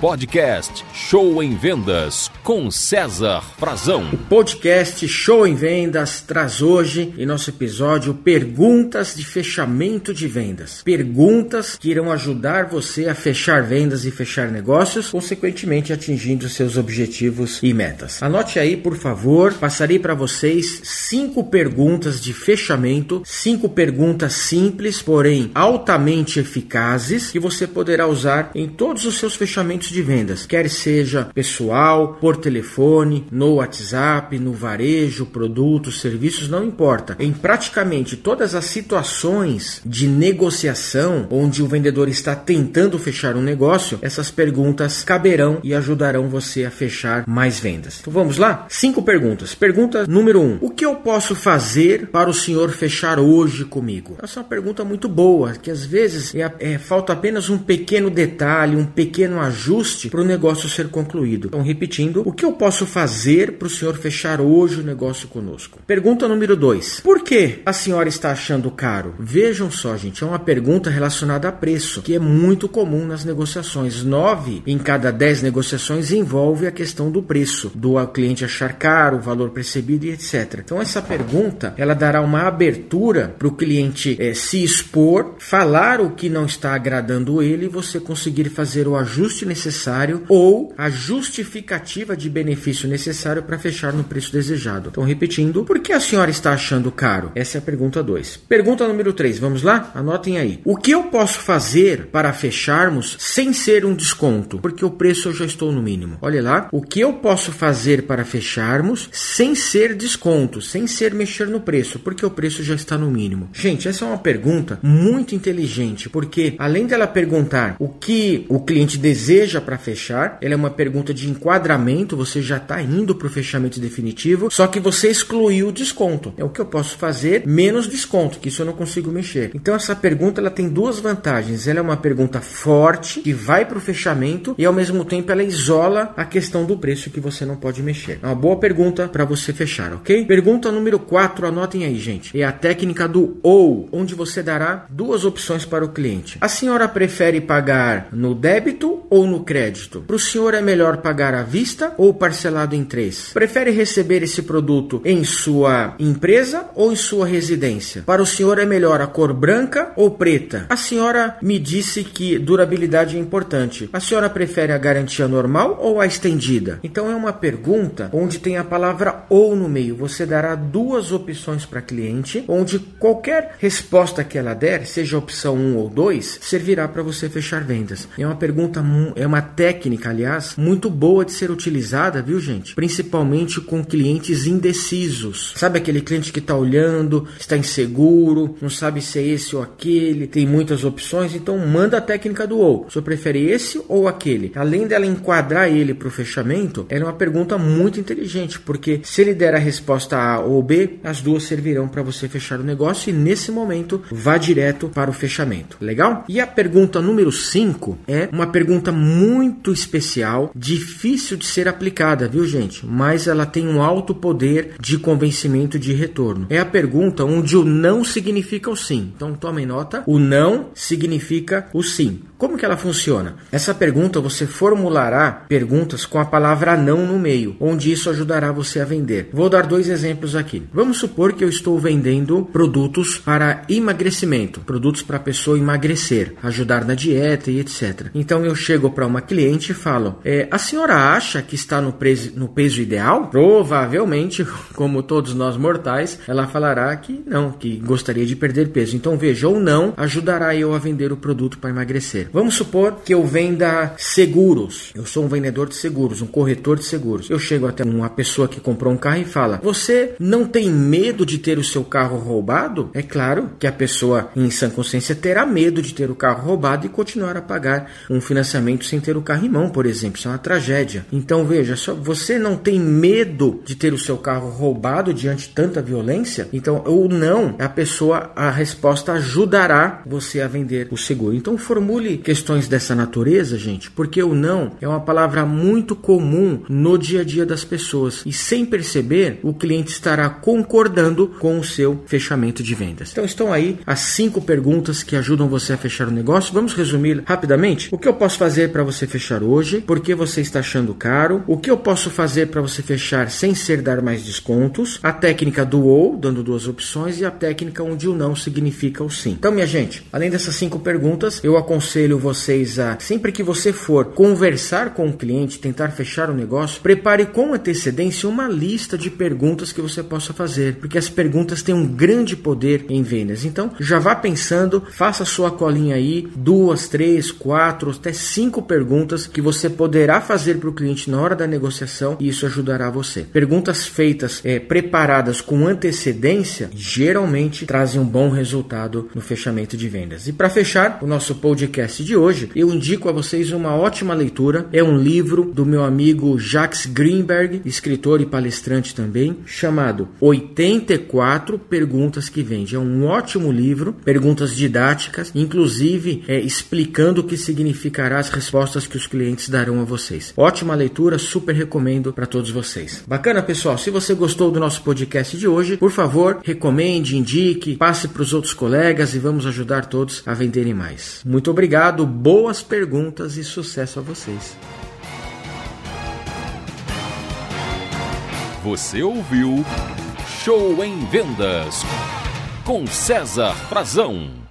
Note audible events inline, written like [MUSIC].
Podcast Show em Vendas com César Frazão. O podcast Show em Vendas traz hoje em nosso episódio perguntas de fechamento de vendas. Perguntas que irão ajudar você a fechar vendas e fechar negócios, consequentemente atingindo seus objetivos e metas. Anote aí, por favor, passarei para vocês cinco perguntas de fechamento, cinco perguntas simples, porém altamente eficazes que você poderá usar em todos os seus fechamentos de vendas, quer seja pessoal, por telefone, no WhatsApp, no varejo, produtos, serviços, não importa. Em praticamente todas as situações de negociação onde o vendedor está tentando fechar um negócio, essas perguntas caberão e ajudarão você a fechar mais vendas. Então vamos lá? Cinco perguntas. Pergunta número um: O que eu posso fazer para o senhor fechar hoje comigo? Essa é uma pergunta muito boa, que às vezes é, é falta apenas um pequeno detalhe, um pequeno ajuste para o negócio ser concluído. Então, repetindo, o que eu posso fazer para o senhor fechar hoje o negócio conosco? Pergunta número 2. Por que a senhora está achando caro? Vejam só, gente, é uma pergunta relacionada a preço, que é muito comum nas negociações. Nove em cada dez negociações envolve a questão do preço, do cliente achar caro, o valor percebido e etc. Então, essa pergunta ela dará uma abertura para o cliente é, se expor, falar o que não está agradando ele e você conseguir fazer o ajuste necessário ou a justificativa de benefício necessário para fechar no preço desejado. Então, repetindo, por que a senhora está achando caro? Essa é a pergunta 2. Pergunta número 3, vamos lá? Anotem aí. O que eu posso fazer para fecharmos sem ser um desconto? Porque o preço eu já estou no mínimo. Olha lá. O que eu posso fazer para fecharmos sem ser desconto, sem ser mexer no preço? Porque o preço já está no mínimo. Gente, essa é uma pergunta muito inteligente, porque além dela perguntar o que o cliente deseja para fechar, ela é uma pergunta de enquadramento, você já está indo para o fechamento definitivo, só que você excluiu o desconto. É o que eu posso fazer menos desconto, que isso eu não consigo mexer. Então essa pergunta ela tem duas vantagens. Ela é uma pergunta forte que vai para o fechamento e ao mesmo tempo ela isola a questão do preço que você não pode mexer. É uma boa pergunta para você fechar, ok? Pergunta número 4, anotem aí, gente. É a técnica do ou, onde você dará duas opções para o cliente. A senhora prefere pagar no débito ou no crédito? Para o senhor é melhor pagar à vista ou parcelado em três? Prefere receber esse produto em sua empresa ou em sua residência? Para o senhor é melhor a cor branca ou preta? A senhora me disse que durabilidade é importante. A senhora prefere a garantia normal ou a estendida? Então é uma pergunta onde tem a palavra ou no meio. Você dará duas opções para cliente, onde qualquer resposta que ela der, seja opção 1 ou 2, servirá para você fechar vendas. É uma pergunta, é uma técnica, aliás, muito boa de ser utilizada, viu, gente? Principalmente com clientes indecisos. Sabe aquele cliente que está olhando, está inseguro, não sabe se é esse ou aquele, tem muitas opções, então manda a técnica do ou. Senhor prefere esse ou aquele? Além dela enquadrar ele para o fechamento, ela é uma pergunta muito inteligente, porque se ele der a resposta A ou B, as duas servirão para você fechar o negócio e nesse momento vá direto para o fechamento. Legal? E a pergunta número 5 é uma pergunta muito especial, difícil de ser aplicada, viu, gente? Mas ela tem um alto poder de convencimento de retorno. É a pergunta onde o não significa o sim. Então tomem nota, o não significa o sim. Como que ela funciona? Essa pergunta você formulará perguntas com a palavra não no meio, onde isso ajudará você a vender. Vou dar dois exemplos aqui. Vamos supor que eu estou vendendo produtos para emagrecimento, produtos para a pessoa emagrecer, ajudar na dieta e etc. Então eu chego para uma cliente e falo: é, a senhora acha que está no, preso, no peso ideal? Provavelmente, [LAUGHS] como todos nós mortais, ela falará que não, que gostaria de perder peso. Então veja, ou não ajudará eu a vender o produto para emagrecer. Vamos supor que eu venda seguros. Eu sou um vendedor de seguros, um corretor de seguros. Eu chego até uma pessoa que comprou um carro e fala: Você não tem medo de ter o seu carro roubado? É claro que a pessoa em sã consciência terá medo de ter o carro roubado e continuar a pagar um financiamento sem ter o carro em mão, por exemplo. Isso é uma tragédia. Então veja, só você não tem medo de ter o seu carro roubado diante de tanta violência? Então, ou não, a pessoa, a resposta ajudará você a vender o seguro. Então formule questões dessa natureza, gente, porque o não é uma palavra muito comum no dia a dia das pessoas e sem perceber, o cliente estará concordando com o seu fechamento de vendas. Então estão aí as cinco perguntas que ajudam você a fechar o negócio. Vamos resumir rapidamente. O que eu posso fazer para você fechar hoje? Por que você está achando caro? O que eu posso fazer para você fechar sem ser dar mais descontos? A técnica do ou, dando duas opções, e a técnica onde o não significa o sim. Então, minha gente, além dessas cinco perguntas, eu aconselho vocês a, sempre que você for conversar com o cliente, tentar fechar o negócio, prepare com antecedência uma lista de perguntas que você possa fazer, porque as perguntas têm um grande poder em vendas. Então, já vá pensando, faça sua colinha aí, duas, três, quatro, até cinco perguntas que você poderá fazer para o cliente na hora da negociação e isso ajudará você. Perguntas feitas, é, preparadas com antecedência, geralmente trazem um bom resultado no fechamento de vendas. E para fechar o nosso podcast de hoje, eu indico a vocês uma ótima leitura. É um livro do meu amigo Jacques Greenberg, escritor e palestrante também, chamado 84 Perguntas que Vende. É um ótimo livro, perguntas didáticas, inclusive é, explicando o que significará as respostas que os clientes darão a vocês. Ótima leitura, super recomendo para todos vocês. Bacana, pessoal? Se você gostou do nosso podcast de hoje, por favor, recomende, indique, passe para os outros colegas e vamos ajudar todos a venderem mais. Muito obrigado, boas perguntas e sucesso a vocês. Você ouviu Show em Vendas com César Frazão.